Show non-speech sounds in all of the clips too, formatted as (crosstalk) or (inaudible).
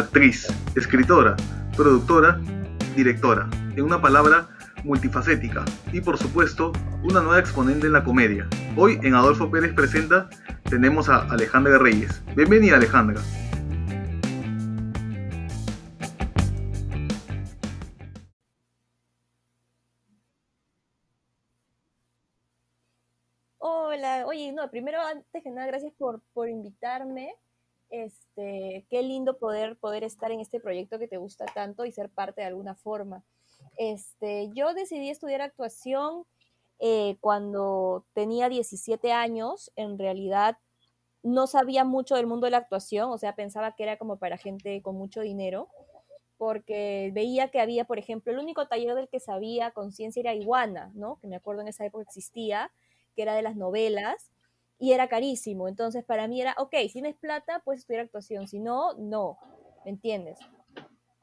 actriz, escritora, productora, directora. En una palabra, multifacética. Y por supuesto, una nueva exponente en la comedia. Hoy en Adolfo Pérez Presenta tenemos a Alejandra Reyes. Bienvenida Alejandra. Hola, oye, no, primero antes que nada, gracias por, por invitarme. Este, qué lindo poder, poder estar en este proyecto que te gusta tanto y ser parte de alguna forma. Este, yo decidí estudiar actuación eh, cuando tenía 17 años. En realidad no sabía mucho del mundo de la actuación, o sea, pensaba que era como para gente con mucho dinero, porque veía que había, por ejemplo, el único taller del que sabía conciencia era Iguana, ¿no? Que me acuerdo en esa época existía, que era de las novelas y era carísimo. Entonces, para mí era, ok, si tienes plata, puedes estudiar actuación, si no, no, ¿me entiendes?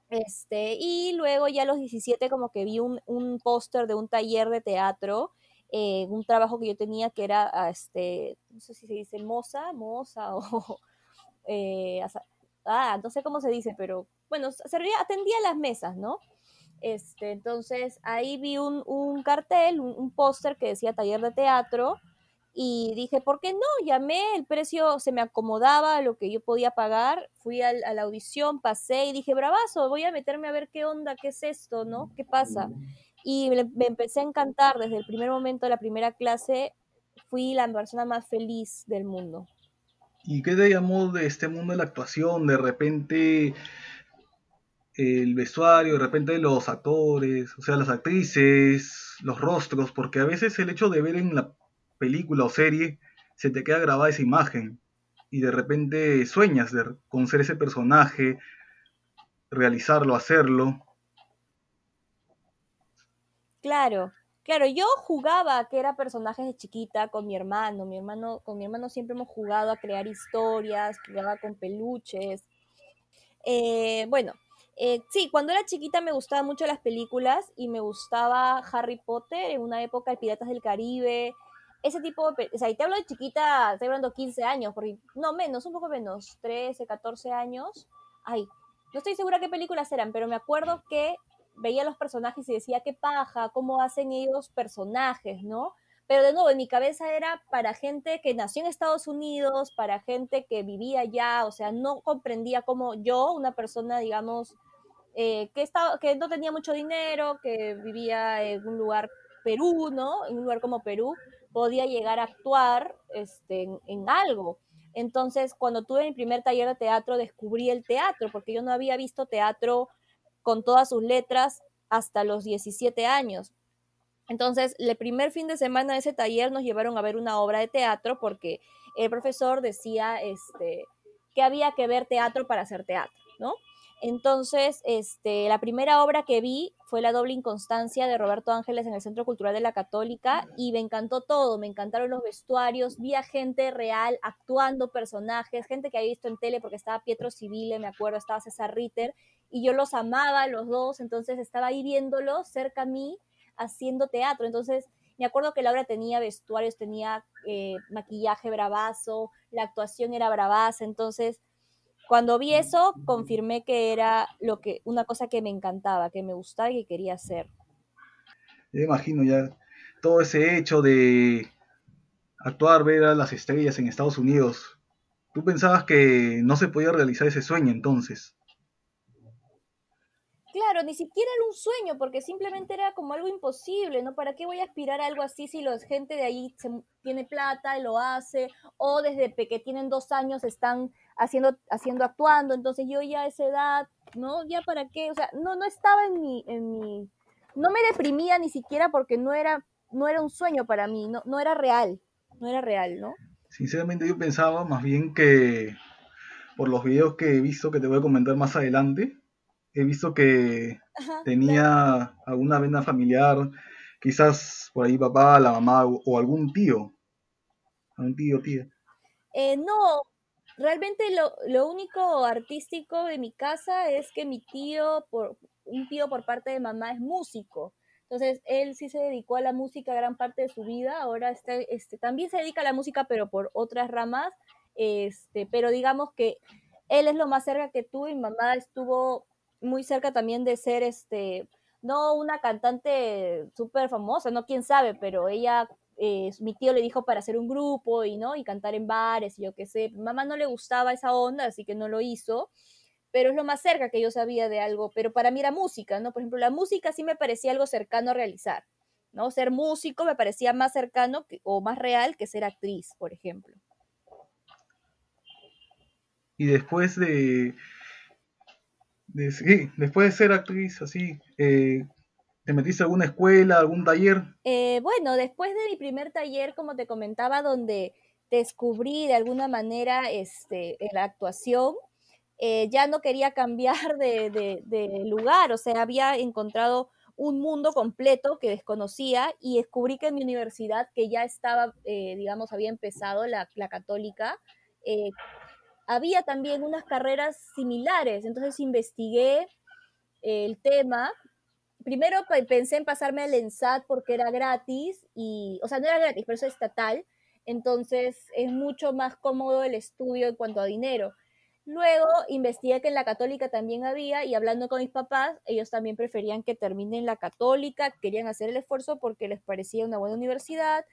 Este, y luego ya a los 17 como que vi un, un póster de un taller de teatro, eh, un trabajo que yo tenía que era, ah, este, no sé si se dice moza, moza (laughs) o... Eh, ah, no sé cómo se dice, pero bueno, servía, atendía las mesas, ¿no? Este, entonces ahí vi un, un cartel, un, un póster que decía taller de teatro y dije, ¿por qué no? Llamé, el precio se me acomodaba lo que yo podía pagar, fui a la audición, pasé y dije, bravazo, voy a meterme a ver qué onda, qué es esto, ¿no? ¿Qué pasa? Y me, empecé a encantar desde el primer momento de la primera clase, fui la persona más feliz del mundo. ¿Y qué te llamó de este mundo de la actuación? De repente el vestuario, de repente los actores, o sea, las actrices, los rostros, porque a veces el hecho de ver en la película o serie, se te queda grabada esa imagen y de repente sueñas de, con ser ese personaje, realizarlo, hacerlo. Claro, claro, yo jugaba que era personajes de chiquita con mi hermano, mi hermano, con mi hermano siempre hemos jugado a crear historias, jugaba con peluches. Eh, bueno, eh, sí, cuando era chiquita me gustaban mucho las películas y me gustaba Harry Potter en una época de Piratas del Caribe, ese tipo de, o sea, y te hablo de chiquita, estoy hablando 15 años, porque, no, menos, un poco menos, 13, 14 años. Ay, no estoy segura qué películas eran, pero me acuerdo que veía los personajes y decía, qué paja, cómo hacen ellos personajes, ¿no? Pero de nuevo, en mi cabeza era para gente que nació en Estados Unidos, para gente que vivía allá, o sea, no comprendía cómo yo, una persona, digamos, eh, que, estaba, que no tenía mucho dinero, que vivía en un lugar Perú, ¿no? En un lugar como Perú, podía llegar a actuar este, en, algo. Entonces, cuando tuve mi primer taller de teatro, descubrí el teatro, porque yo no había visto teatro con todas sus letras hasta los 17 años. Entonces, el primer fin de semana de ese taller nos llevaron a ver una obra de teatro porque el profesor decía este, que había que ver teatro para hacer teatro, ¿no? Entonces, este, la primera obra que vi fue La doble inconstancia de Roberto Ángeles en el Centro Cultural de la Católica y me encantó todo, me encantaron los vestuarios, vi a gente real actuando personajes, gente que había visto en tele porque estaba Pietro Civile, me acuerdo, estaba César Ritter y yo los amaba los dos, entonces estaba ahí viéndolos cerca a mí haciendo teatro, entonces me acuerdo que la obra tenía vestuarios, tenía eh, maquillaje bravazo, la actuación era bravaza, entonces cuando vi eso, confirmé que era lo que, una cosa que me encantaba, que me gustaba y que quería hacer. Me imagino ya todo ese hecho de actuar, ver a las estrellas en Estados Unidos. ¿Tú pensabas que no se podía realizar ese sueño entonces? Claro, ni siquiera era un sueño, porque simplemente era como algo imposible, ¿no? ¿Para qué voy a aspirar a algo así si la gente de ahí tiene plata y lo hace? O desde que tienen dos años están haciendo, haciendo, actuando, entonces yo ya a esa edad, ¿no? Ya para qué, o sea, no, no estaba en mi, en mi, no me deprimía ni siquiera porque no era, no era un sueño para mí, no, no era real, no era real, ¿no? Sinceramente yo pensaba más bien que por los videos que he visto que te voy a comentar más adelante, he visto que tenía alguna vena familiar, quizás por ahí papá, la mamá o, algún tío, algún tío, tía. Eh, no, realmente lo, único artístico de mi casa es que mi tío, por, un tío por parte de mamá es músico. Entonces, él sí se dedicó a la música gran parte de su vida. Ahora este, también se dedica a la música, pero por otras ramas. Este, pero digamos que él es lo más cerca que tuve, mi mamá estuvo muy cerca también de ser, este, no una cantante súper famosa, no quién sabe, pero ella, eh, mi tío le dijo para hacer un grupo y, ¿no? Y cantar en bares y yo qué sé. mamá no le gustaba esa onda, así que no lo hizo, pero es lo más cerca que yo sabía de algo, pero para mí era música, ¿no? Por ejemplo, la música sí me parecía algo cercano a realizar, ¿no? Ser músico me parecía más cercano o más real que ser actriz, por ejemplo. Y después de, sí, después de ser actriz, así, eh, ¿te metiste a alguna escuela, algún taller? Eh, bueno, después de mi primer taller, como te comentaba, donde descubrí de alguna manera este, la actuación, eh, ya no quería cambiar de, de, lugar, o sea, había encontrado un mundo completo que desconocía y descubrí que en mi universidad, que ya estaba, digamos, había empezado la, la católica, había también unas carreras similares, entonces investigué el tema. Primero pensé en pasarme al ENSAT porque era gratis, y, o sea, no era gratis, pero es estatal, entonces es mucho más cómodo el estudio en cuanto a dinero. Luego investigué que en la católica también había y hablando con mis papás, ellos también preferían que terminen la católica, querían hacer el esfuerzo porque les parecía una buena universidad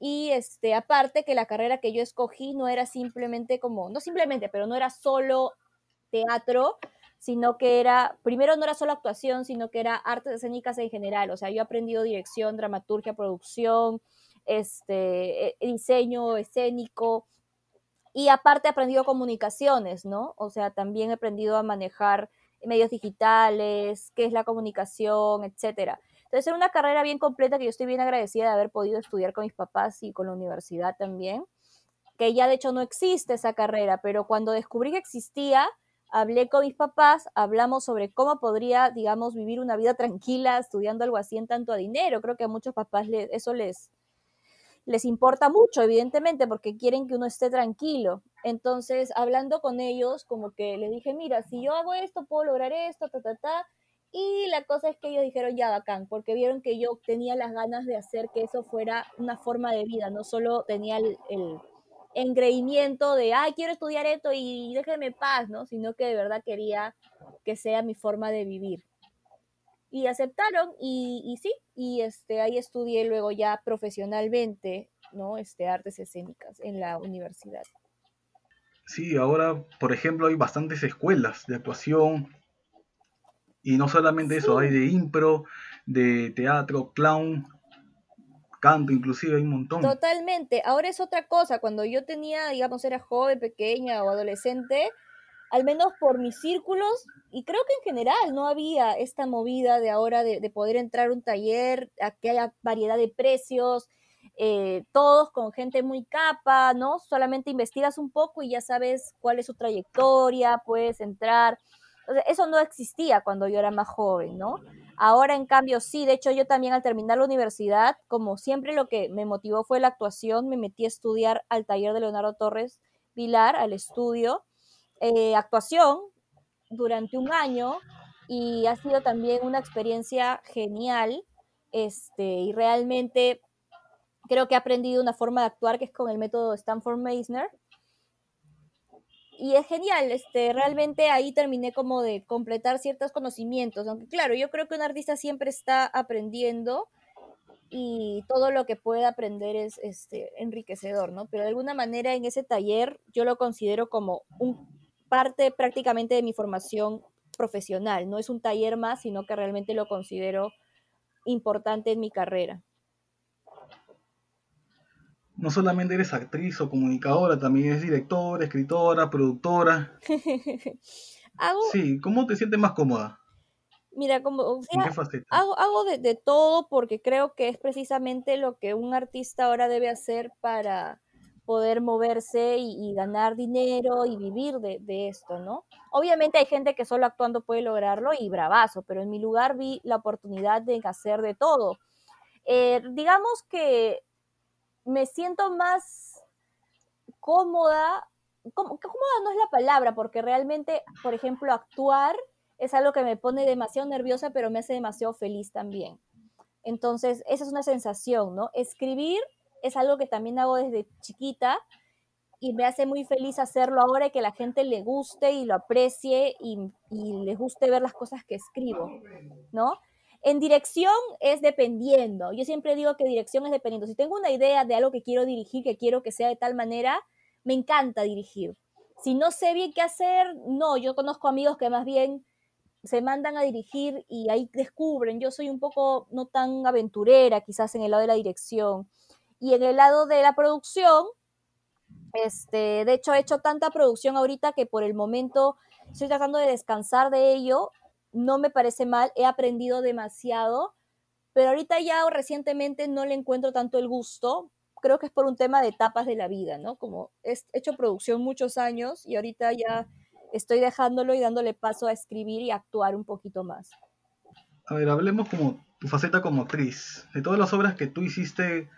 y este, aparte que la carrera que yo escogí no era simplemente como, no simplemente, pero no era solo teatro, sino que era, primero no era solo actuación, sino que era artes escénicas en general. O sea, yo he aprendido dirección, dramaturgia, producción, este, e, diseño escénico, y aparte he aprendido comunicaciones, ¿no? O sea, también he aprendido a manejar medios digitales, qué es la comunicación, etcétera. Entonces era una carrera bien completa que yo estoy bien agradecida de haber podido estudiar con mis papás y con la universidad también, que ya de hecho no existe esa carrera, pero cuando descubrí que existía, hablé con mis papás, hablamos sobre cómo podría, digamos, vivir una vida tranquila estudiando algo así en tanto a dinero. Creo que a muchos papás eso les, les importa mucho, evidentemente, porque quieren que uno esté tranquilo. Entonces, hablando con ellos, como que les dije, mira, si yo hago esto, puedo lograr esto, ta, ta, ta. Y la cosa es que ellos dijeron, ya bacán, porque vieron que yo tenía las ganas de hacer que eso fuera una forma de vida, no solo tenía el, engreimiento de, ay, quiero estudiar esto y déjeme paz, ¿no? Sino que de verdad quería que sea mi forma de vivir. Y aceptaron y, y sí, y este, ahí estudié luego ya profesionalmente, ¿no? Este, artes escénicas en la universidad. Sí, ahora, por ejemplo, hay bastantes escuelas de actuación, y no solamente eso, hay de impro, de teatro, clown, canto, inclusive hay un montón. Totalmente. Ahora es otra cosa. Cuando yo tenía, digamos, era joven, pequeña o adolescente, al menos por mis círculos, y creo que en general no había esta movida de ahora de, poder entrar a un taller, a que haya variedad de precios, eh, todos con gente muy capa, ¿no? Solamente investigas un poco y ya sabes cuál es su trayectoria, puedes entrar eso no existía cuando yo era más joven, ¿no? Ahora, en cambio, sí. De hecho, yo también al terminar la universidad, como siempre lo que me motivó fue la actuación, me metí a estudiar al taller de Leonardo Torres Vilar, al estudio, eh, actuación durante un año y ha sido también una experiencia genial. Este, y realmente creo que he aprendido una forma de actuar que es con el método Stanford Meisner, y es genial, este, realmente ahí terminé como de completar ciertos conocimientos, aunque claro, yo creo que un artista siempre está aprendiendo y todo lo que puede aprender es este, enriquecedor, ¿no? Pero de alguna manera en ese taller yo lo considero como un parte prácticamente de mi formación profesional, no es un taller más, sino que realmente lo considero importante en mi carrera no solamente eres actriz o comunicadora, también eres directora, escritora, productora. (laughs) Sí, ¿cómo te sientes más cómoda? Mira, como hago, hago de, todo porque creo que es precisamente lo que un artista ahora debe hacer para poder moverse y, ganar dinero y vivir de, de, esto, ¿no? Obviamente hay gente que solo actuando puede lograrlo y bravazo, pero en mi lugar vi la oportunidad de hacer de todo. Eh, digamos que me siento más cómoda, cómoda no es la palabra, porque realmente, por ejemplo, actuar es algo que me pone demasiado nerviosa, pero me hace demasiado feliz también. Entonces, esa es una sensación, ¿no? Escribir es algo que también hago desde chiquita y me hace muy feliz hacerlo ahora y que la gente le guste y lo aprecie y, y les guste ver las cosas que escribo, ¿no? En dirección es dependiendo. Yo siempre digo que dirección es dependiendo. Si tengo una idea de algo que quiero dirigir, que quiero que sea de tal manera, me encanta dirigir. Si no sé bien qué hacer, no. Yo conozco amigos que más bien se mandan a dirigir y ahí descubren. Yo soy un poco no tan aventurera quizás en el lado de la dirección. Y en el lado de la producción, este, de hecho he hecho tanta producción ahorita que por el momento estoy tratando de descansar de ello no me parece mal, he aprendido demasiado, pero ahorita ya recientemente no le encuentro tanto el gusto. Creo que es por un tema de etapas de la vida, ¿no? Como he hecho producción muchos años y ahorita ya estoy dejándolo y dándole paso a escribir y actuar un poquito más. A ver, hablemos como tu faceta como actriz. De todas las obras que tú hiciste,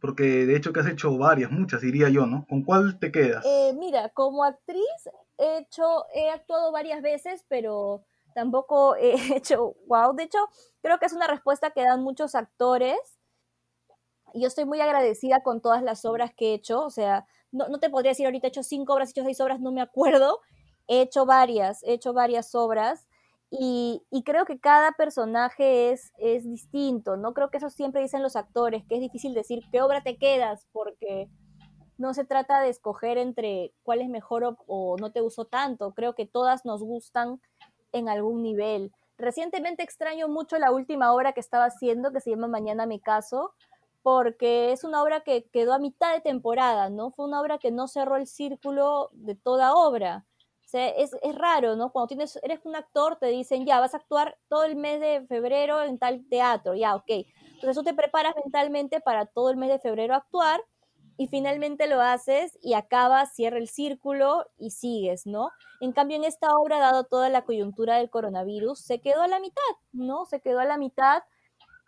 porque de hecho que has hecho varias, muchas diría yo, ¿no? ¿Con cuál te quedas? Eh, mira, como actriz he hecho, he actuado varias veces, pero tampoco he (laughs) hecho wow. De hecho, creo que es una respuesta que dan muchos actores. Yo estoy muy agradecida con todas las obras que he hecho. O sea, no, te podría decir ahorita he hecho cinco obras, he hecho seis obras, no me acuerdo. He hecho varias, he hecho varias obras. Y, y, creo que cada personaje es, es distinto, ¿no? Creo que eso siempre dicen los actores, que es difícil decir qué obra te quedas, porque no se trata de escoger entre cuál es mejor o, o no te gustó tanto. Creo que todas nos gustan en algún nivel. Recientemente extraño mucho la última obra que estaba haciendo, que se llama Mañana me caso, porque es una obra que quedó a mitad de temporada, ¿no? Fue una obra que no cerró el círculo de toda obra. O sea, es, es raro, ¿no? Cuando tienes, eres un actor, te dicen, ya, vas a actuar todo el mes de febrero en tal teatro, ya, ok. Entonces tú te preparas mentalmente para todo el mes de febrero actuar y finalmente lo haces y acabas, cierra el círculo y sigues, ¿no? En cambio, en esta obra, dado toda la coyuntura del coronavirus, se quedó a la mitad, ¿no? Se quedó a la mitad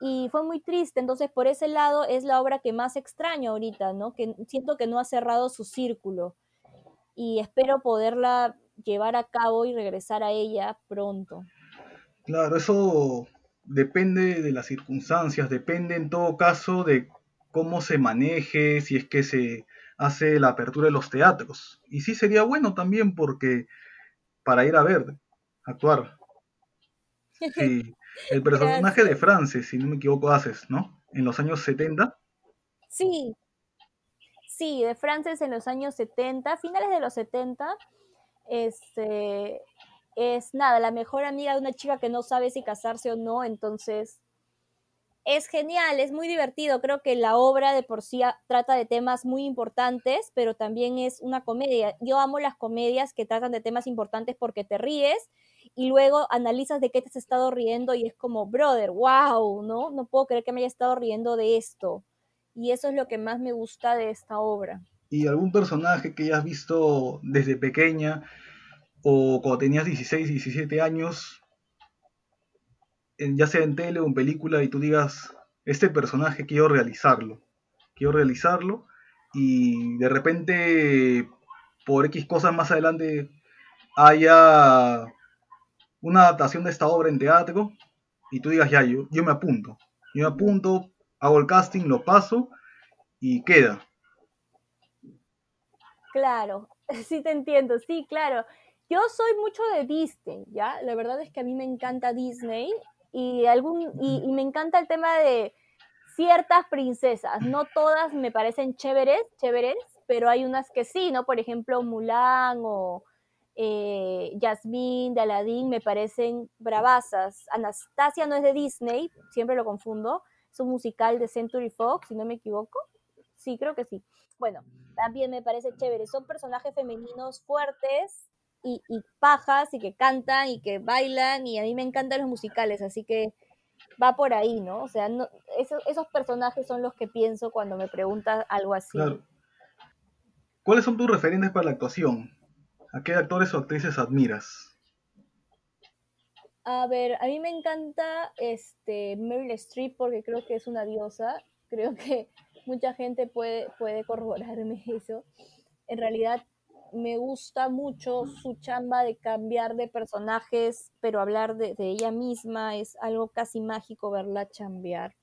y fue muy triste. Entonces, por ese lado, es la obra que más extraño ahorita, ¿no? Que siento que no ha cerrado su círculo y espero poderla llevar a cabo y regresar a ella pronto. Claro, eso depende de las circunstancias, depende en todo caso de cómo se maneje, si es que se hace la apertura de los teatros. Y sí sería bueno también porque para ir a ver, actuar. (laughs) Sí, el personaje de Frances, si no me equivoco, haces, ¿no? En los años 70. Sí, sí, de Frances en los años 70, finales de los 70, este, es nada, la mejor amiga de una chica que no sabe si casarse o no, entonces es genial, es muy divertido. Creo que la obra de por sí trata de temas muy importantes, pero también es una comedia. Yo amo las comedias que tratan de temas importantes porque te ríes y luego analizas de qué te has estado riendo y es como, brother, wow, ¿no? No puedo creer que me haya estado riendo de esto. Y eso es lo que más me gusta de esta obra. ¿Y algún personaje que hayas visto desde pequeña o cuando tenías 16, 17 años ya sea en tele o en película, y tú digas, este personaje quiero realizarlo, quiero realizarlo, y de repente, por X cosas más adelante, haya una adaptación de esta obra en teatro, y tú digas, ya, yo, yo me apunto, yo me apunto, hago el casting, lo paso, y queda. Claro, (laughs) sí te entiendo, sí, claro. Yo soy mucho de Disney, ¿ya? La verdad es que a mí me encanta Disney y, algún, y, me encanta el tema de ciertas princesas. No todas me parecen chéveres, chéveres, pero hay unas que sí, ¿no? Por ejemplo, Mulan o eh, Jasmine de Aladdin me parecen bravasas. Anastasia no es de Disney, siempre lo confundo. Es un musical de Century Fox, si no me equivoco. Sí, creo que sí. Bueno, también me parece chévere. Son personajes femeninos fuertes, y, pajas y que cantan y que bailan y a mí me encantan los musicales, así que va por ahí, ¿no? O sea, no, esos, esos personajes son los que pienso cuando me preguntas algo así. ¿Cuáles son tus referentes para la actuación? ¿A qué actores o actrices admiras? A ver, a mí me encanta este Meryl Streep porque creo que es una diosa. Creo que mucha gente puede, puede corroborarme (laughs) eso. En realidad me gusta mucho su chamba de cambiar de personajes, pero hablar de, ella misma es algo casi mágico verla chambear.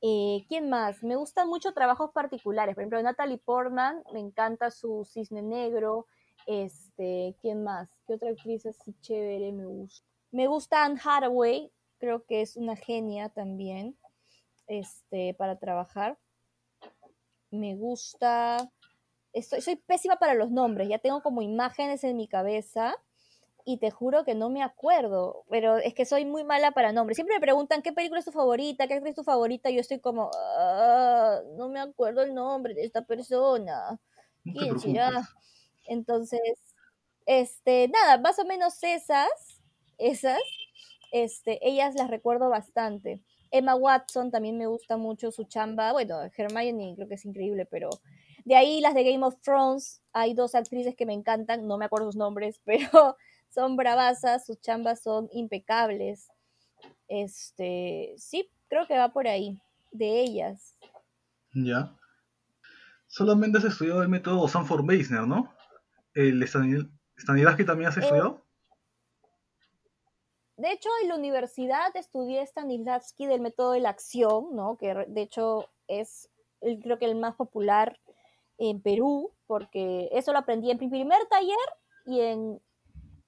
Eh, ¿Quién más? Me gustan mucho trabajos particulares. Por ejemplo, Natalie Portman, me encanta su cisne negro. Este, ¿quién más? ¿Qué otra actriz así chévere me gusta? Me gusta Anne Hathaway, creo que es una genia también este, para trabajar. Me gusta. Estoy, soy pésima para los nombres, ya tengo como imágenes en mi cabeza y te juro que no me acuerdo, pero es que soy muy mala para nombres. Siempre me preguntan qué película es tu favorita, qué actriz es tu favorita, y yo estoy como, ah, no me acuerdo el nombre de esta persona. ¿Quién será? Entonces, este, nada, más o menos esas, esas, este, ellas las recuerdo bastante. Emma Watson también me gusta mucho su chamba. Bueno, Hermione creo que es increíble, pero de ahí las de Game of Thrones, hay dos actrices que me encantan, no me acuerdo sus nombres, (laughs) pero son bravasas, sus chambas son impecables. Este, sí, creo que va por ahí, de ellas. Ya. Solamente has estudiado el método Sanford Meisner, ¿no? ¿El Stanislavski también has eh, estudiado? de hecho, en la universidad estudié Stanislavski del método de la acción, ¿no? Que de hecho es, creo que el más popular en Perú, porque eso lo aprendí en mi primer taller y en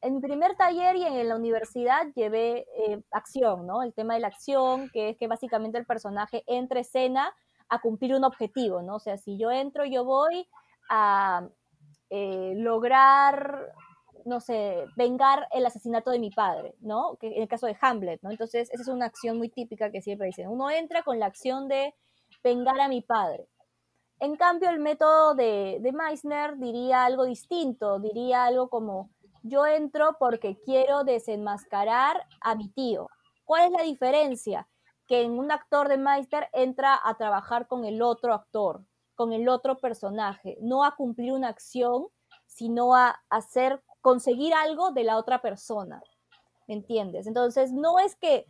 en mi primer taller y en la universidad llevé eh, acción, ¿no? El tema de la acción, que es que básicamente el personaje entra escena a cumplir un objetivo, ¿no? O sea, si yo entro, yo voy a eh, lograr, no sé, vengar el asesinato de mi padre, ¿no? Que en el caso de Hamlet, ¿no? Entonces, esa es una acción muy típica que siempre dicen. Uno entra con la acción de vengar a mi padre. En cambio, el método de, de Meissner diría algo distinto, diría algo como yo entro porque quiero desenmascarar a mi tío. ¿Cuál es la diferencia? Que en un actor de Meister entra a trabajar con el otro actor, con el otro personaje, no a cumplir una acción, sino a hacer, conseguir algo de la otra persona. ¿Me entiendes? Entonces, no es que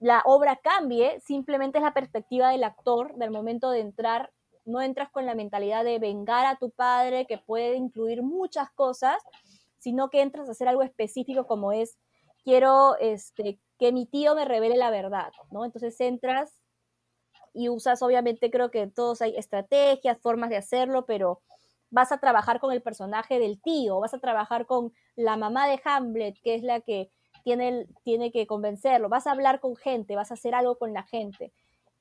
la obra cambie, simplemente es la perspectiva del actor del momento de entrar. No entras con la mentalidad de vengar a tu padre, que puede incluir muchas cosas, sino que entras a hacer algo específico como es, quiero este, que mi tío me revele la verdad, ¿no? Entonces entras y usas, obviamente creo que todos hay estrategias, formas de hacerlo, pero vas a trabajar con el personaje del tío, vas a trabajar con la mamá de Hamlet, que es la que tiene, tiene que convencerlo, vas a hablar con gente, vas a hacer algo con la gente.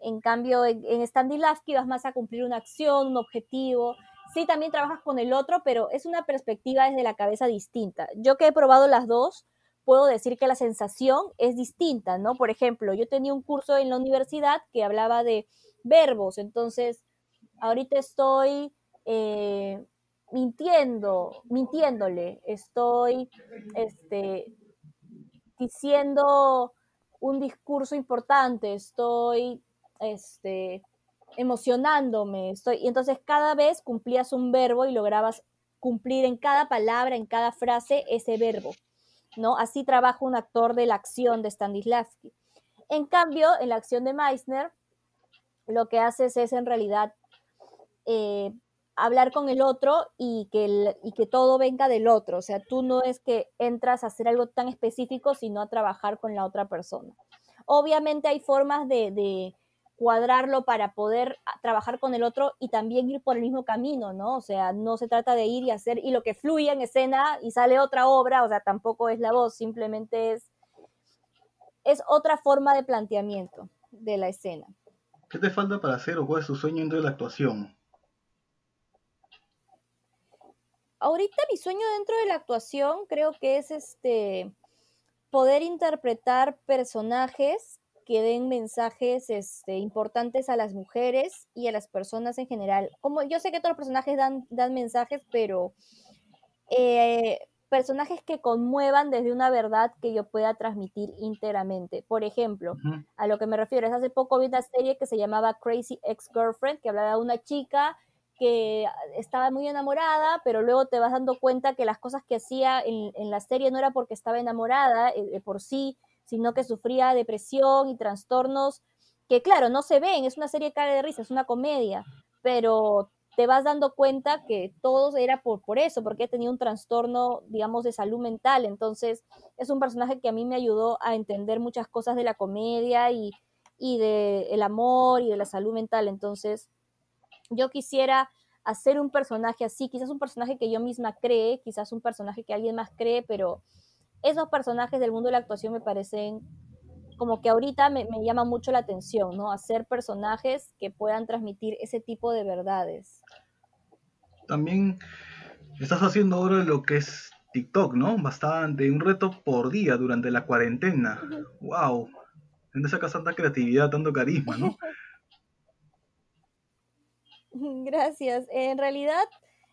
En cambio, en, en Lasky vas más a cumplir una acción, un objetivo, sí también trabajas con el otro, pero es una perspectiva desde la cabeza distinta. Yo que he probado las dos, puedo decir que la sensación es distinta, ¿no? Por ejemplo, yo tenía un curso en la universidad que hablaba de verbos, entonces ahorita estoy eh, mintiendo, mintiéndole, estoy este, diciendo un discurso importante, estoy este, emocionándome, estoy, y entonces cada vez cumplías un verbo y lograbas cumplir en cada palabra, en cada frase ese verbo, ¿no? Así trabaja un actor de la acción de Stanislavski. En cambio, en la acción de Meissner, lo que haces es en realidad eh, hablar con el otro y que, y que todo venga del otro. O sea, tú no es que entras a hacer algo tan específico, sino a trabajar con la otra persona. Obviamente hay formas de, cuadrarlo para poder ah, trabajar con el otro y también ir por el mismo camino, ¿no? O sea, no se trata de ir y hacer y lo que fluye en escena y sale otra obra, o sea, tampoco es la voz, simplemente es es otra forma de planteamiento de la escena. ¿Qué te falta para hacer o cuál es tu sueño dentro de la actuación? Ahorita mi sueño dentro de la actuación creo que es este poder interpretar personajes que den mensajes este, importantes a las mujeres y a las personas en general. Como yo sé que todos los personajes dan, dan mensajes, pero eh, personajes que conmuevan desde una verdad que yo pueda transmitir íntegramente. Por ejemplo, a lo que me refiero es hace poco vi una serie que se llamaba Crazy Ex-Girlfriend, que hablaba de una chica que estaba muy enamorada, pero luego te vas dando cuenta que las cosas que hacía en, la serie no era porque estaba enamorada eh, por sí, sino que sufría depresión y trastornos que, claro, no se ven, es una serie cara de risa, es una comedia, pero te vas dando cuenta que todo era por, por eso, porque tenía un trastorno, digamos, de salud mental. Entonces, es un personaje que a mí me ayudó a entender muchas cosas de la comedia y, y del el amor y de la salud mental. Entonces, yo quisiera hacer un personaje así, quizás un personaje que yo misma cree, quizás un personaje que alguien más cree, pero esos personajes del mundo de la actuación me parecen como que ahorita me, me llama mucho la atención, ¿no? Hacer personajes que puedan transmitir ese tipo de verdades. También estás haciendo ahora lo que es TikTok, ¿no? Bastante, un reto por día durante la cuarentena. ¡Wow! ¿Dónde sacas tanta creatividad, tanto carisma, no? (laughs) Gracias. En realidad,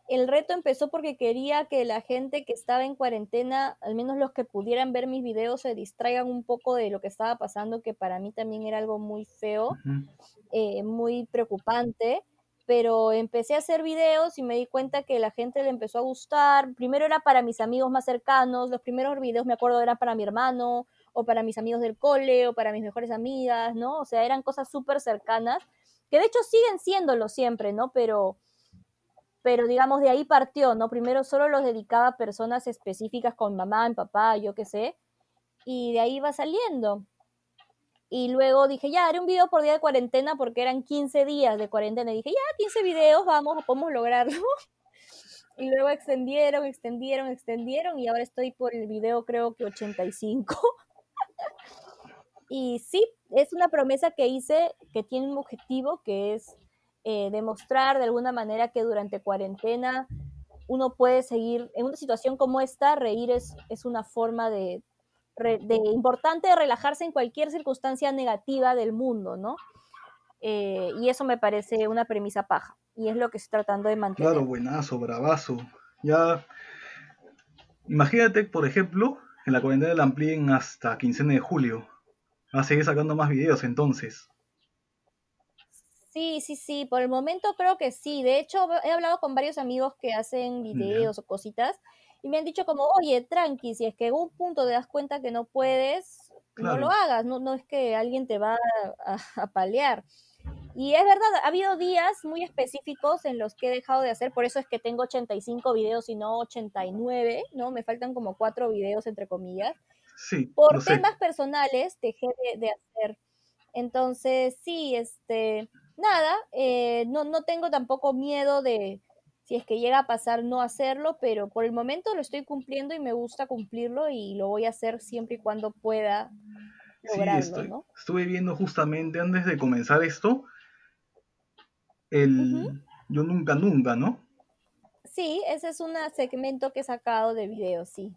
el reto empezó porque quería que la gente que estaba en cuarentena, al menos los que pudieran ver mis videos, se distraigan un poco de lo que estaba pasando, que para mí también era algo muy feo, eh, muy preocupante. Pero empecé a hacer videos y me di cuenta que la gente le empezó a gustar. Primero era para mis amigos más cercanos, los primeros videos me acuerdo eran para mi hermano, o para mis amigos del cole, o para mis mejores amigas, ¿no? O sea, eran cosas súper cercanas que de hecho siguen siéndolo siempre, ¿no? Pero, pero digamos, de ahí partió, ¿no? Primero solo los dedicaba a personas específicas con mamá, en papá, yo qué sé, y de ahí va saliendo. Y luego dije, ya, haré un video por día de cuarentena porque eran 15 días de cuarentena. Y dije, ya, 15 videos, vamos, podemos lograrlo. (laughs) Y luego extendieron, extendieron, extendieron y ahora estoy por el video creo que 85. (laughs) Y sí, es una promesa que hice que tiene un objetivo que es eh, demostrar de alguna manera que durante cuarentena uno puede seguir, en una situación como esta, reír es, es una forma de, de, importante de relajarse en cualquier circunstancia negativa del mundo, ¿no? Eh, y eso me parece una premisa paja, y es lo que estoy tratando de mantener. Claro, buenazo, bravazo. Ya, imagínate, por ejemplo, en la cuarentena la amplíen hasta 15 de julio Va a seguir sacando más videos entonces. Sí, sí, sí, por el momento creo que sí. De hecho, he hablado con varios amigos que hacen videos o cositas y me han dicho como, oye, tranqui, si es que en un punto te das cuenta que no puedes, no lo hagas, no, no es que alguien te va a, a, palear. Y es verdad, ha habido días muy específicos en los que he dejado de hacer, por eso es que tengo 85 videos y no 89, ¿no? Me faltan como cuatro videos, entre comillas. Por temas personales dejé de, hacer. Entonces, sí, este, nada, eh, no, no tengo tampoco miedo de, si es que llega a pasar, no hacerlo, pero por el momento lo estoy cumpliendo y me gusta cumplirlo y lo voy a hacer siempre y cuando pueda lograrlo, estoy, Estuve viendo justamente antes de comenzar esto, el Yo Nunca Nunca, ¿no? Sí, ese es un segmento que he sacado de video, sí.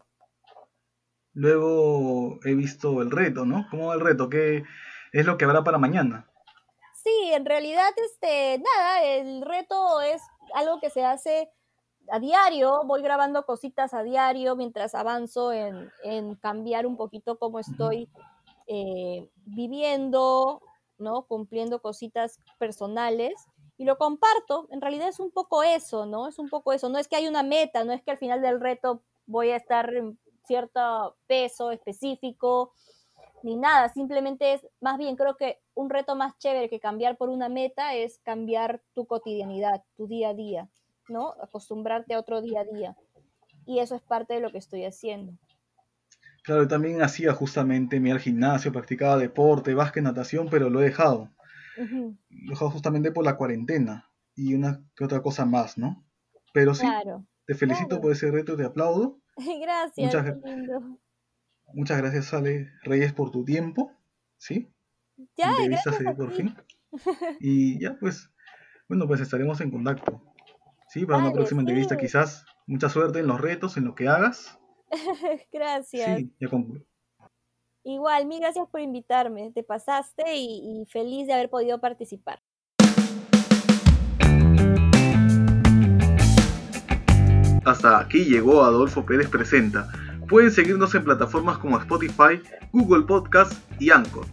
Luego he visto el reto, ¿no? ¿Cómo va el reto? ¿Qué es lo que habrá para mañana? Sí, en realidad, este, nada, el reto es algo que se hace a diario, voy grabando cositas a diario mientras avanzo en, cambiar un poquito cómo estoy eh, viviendo, ¿no? Cumpliendo cositas personales y lo comparto. En realidad es un poco eso, ¿no? Es un poco eso. No es que hay una meta, no es que al final del reto voy a estar cierto peso específico, ni nada, simplemente es, más bien creo que un reto más chévere que cambiar por una meta es cambiar tu cotidianidad, tu día a día, ¿no? Acostumbrarte a otro día a ddía. Y eso es parte de lo que estoy haciendo. Claro, también hacía justamente, mi al gimnasio, practicaba deporte, básquet, natación, pero lo he dejado. Lo he dejado justamente por la cuarentena y una que otra cosa más, ¿no? Pero sí, te felicito por ese reto, te aplaudo (laughs) Gracias. Muchas, muchas gracias, Ale Reyes, por tu tiempo. ¿Sí? Ya, gracias por fin. (laughs) Y ya, pues, bueno, pues estaremos en contacto. Sí, para una próxima entrevista quizás. Mucha suerte en los retos, en lo que hagas. (laughs) gracias. Sí, ya concluyo. Igual, mil gracias por invitarme. Te pasaste y feliz de haber podido participar. Hasta aquí llegó Adolfo Pérez Presenta. Pueden seguirnos en plataformas como Spotify, Google Podcast y Anchor.